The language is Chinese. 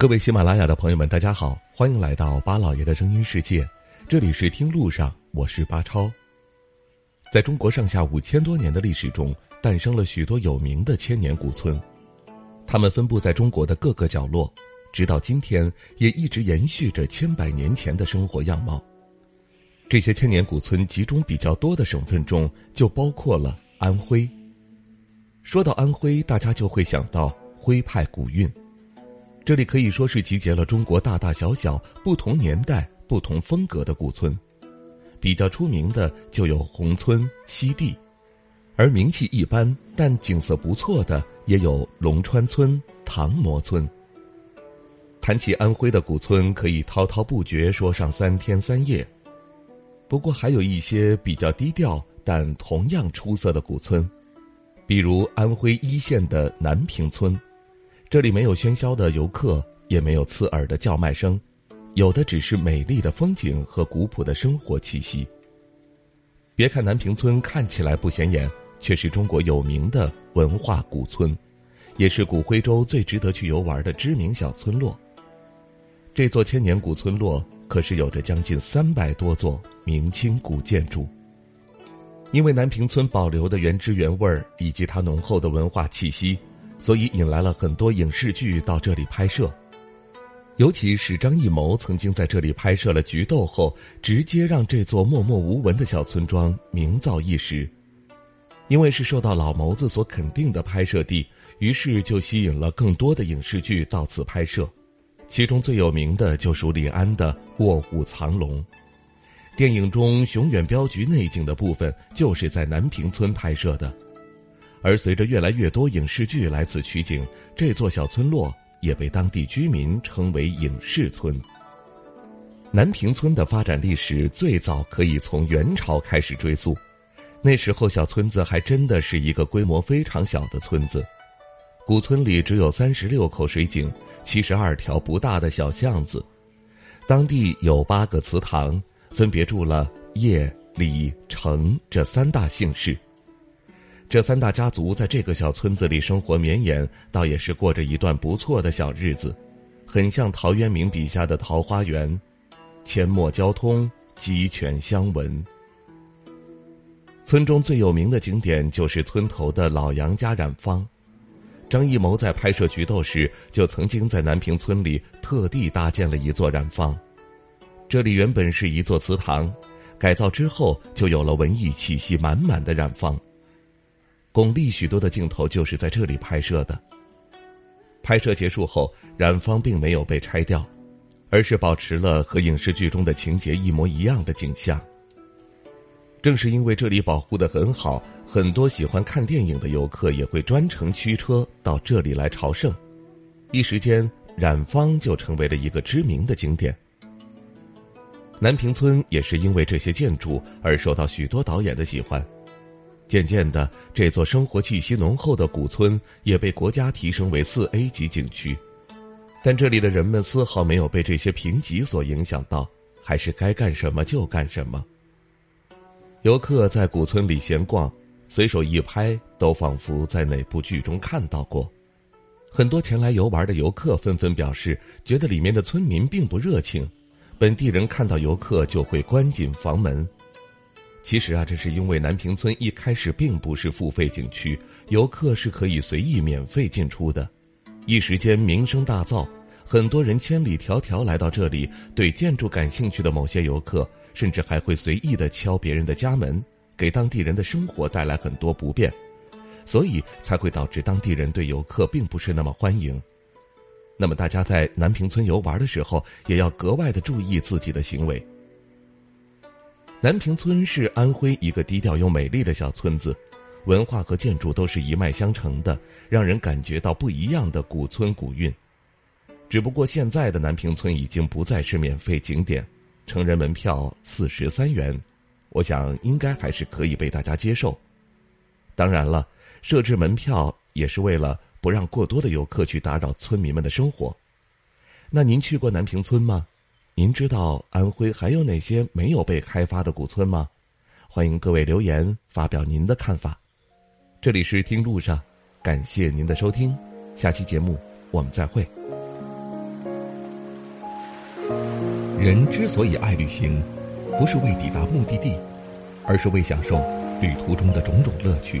各位喜马拉雅的朋友们，大家好，欢迎来到巴老爷的声音世界，这里是听路上，我是巴超。在中国上下五千多年的历史中，诞生了许多有名的千年古村，它们分布在中国的各个角落，直到今天也一直延续着千百年前的生活样貌。这些千年古村集中比较多的省份中，就包括了安徽。说到安徽，大家就会想到徽派古韵。这里可以说是集结了中国大大小小、不同年代、不同风格的古村，比较出名的就有宏村、西递，而名气一般但景色不错的也有龙川村、唐模村。谈起安徽的古村，可以滔滔不绝说上三天三夜。不过还有一些比较低调但同样出色的古村，比如安徽一县的南屏村。这里没有喧嚣的游客，也没有刺耳的叫卖声，有的只是美丽的风景和古朴的生活气息。别看南屏村看起来不显眼，却是中国有名的文化古村，也是古徽州最值得去游玩的知名小村落。这座千年古村落可是有着将近三百多座明清古建筑。因为南屏村保留的原汁原味儿以及它浓厚的文化气息。所以引来了很多影视剧到这里拍摄，尤其是张艺谋曾经在这里拍摄了《菊豆》后，直接让这座默默无闻的小村庄名噪一时。因为是受到老谋子所肯定的拍摄地，于是就吸引了更多的影视剧到此拍摄，其中最有名的就属李安的《卧虎藏龙》，电影中熊远镖局内景的部分就是在南屏村拍摄的。而随着越来越多影视剧来此取景，这座小村落也被当地居民称为“影视村”。南平村的发展历史最早可以从元朝开始追溯，那时候小村子还真的是一个规模非常小的村子，古村里只有三十六口水井，七十二条不大的小巷子，当地有八个祠堂，分别住了叶、李、程这三大姓氏。这三大家族在这个小村子里生活绵延，倒也是过着一段不错的小日子，很像陶渊明笔下的桃花源，阡陌交通，鸡犬相闻。村中最有名的景点就是村头的老杨家染坊，张艺谋在拍摄《菊豆》时，就曾经在南屏村里特地搭建了一座染坊，这里原本是一座祠堂，改造之后就有了文艺气息满满的染坊。巩俐许多的镜头就是在这里拍摄的。拍摄结束后，染坊并没有被拆掉，而是保持了和影视剧中的情节一模一样的景象。正是因为这里保护的很好，很多喜欢看电影的游客也会专程驱车到这里来朝圣，一时间染坊就成为了一个知名的景点。南屏村也是因为这些建筑而受到许多导演的喜欢。渐渐的，这座生活气息浓厚的古村也被国家提升为四 A 级景区，但这里的人们丝毫没有被这些评级所影响到，还是该干什么就干什么。游客在古村里闲逛，随手一拍，都仿佛在哪部剧中看到过。很多前来游玩的游客纷纷表示，觉得里面的村民并不热情，本地人看到游客就会关紧房门。其实啊，这是因为南屏村一开始并不是付费景区，游客是可以随意免费进出的。一时间名声大噪，很多人千里迢迢来到这里。对建筑感兴趣的某些游客，甚至还会随意的敲别人的家门，给当地人的生活带来很多不便，所以才会导致当地人对游客并不是那么欢迎。那么大家在南屏村游玩的时候，也要格外的注意自己的行为。南坪村是安徽一个低调又美丽的小村子，文化和建筑都是一脉相承的，让人感觉到不一样的古村古韵。只不过现在的南坪村已经不再是免费景点，成人门票四十三元，我想应该还是可以被大家接受。当然了，设置门票也是为了不让过多的游客去打扰村民们的生活。那您去过南坪村吗？您知道安徽还有哪些没有被开发的古村吗？欢迎各位留言发表您的看法。这里是听路上，感谢您的收听，下期节目我们再会。人之所以爱旅行，不是为抵达目的地，而是为享受旅途中的种种乐趣。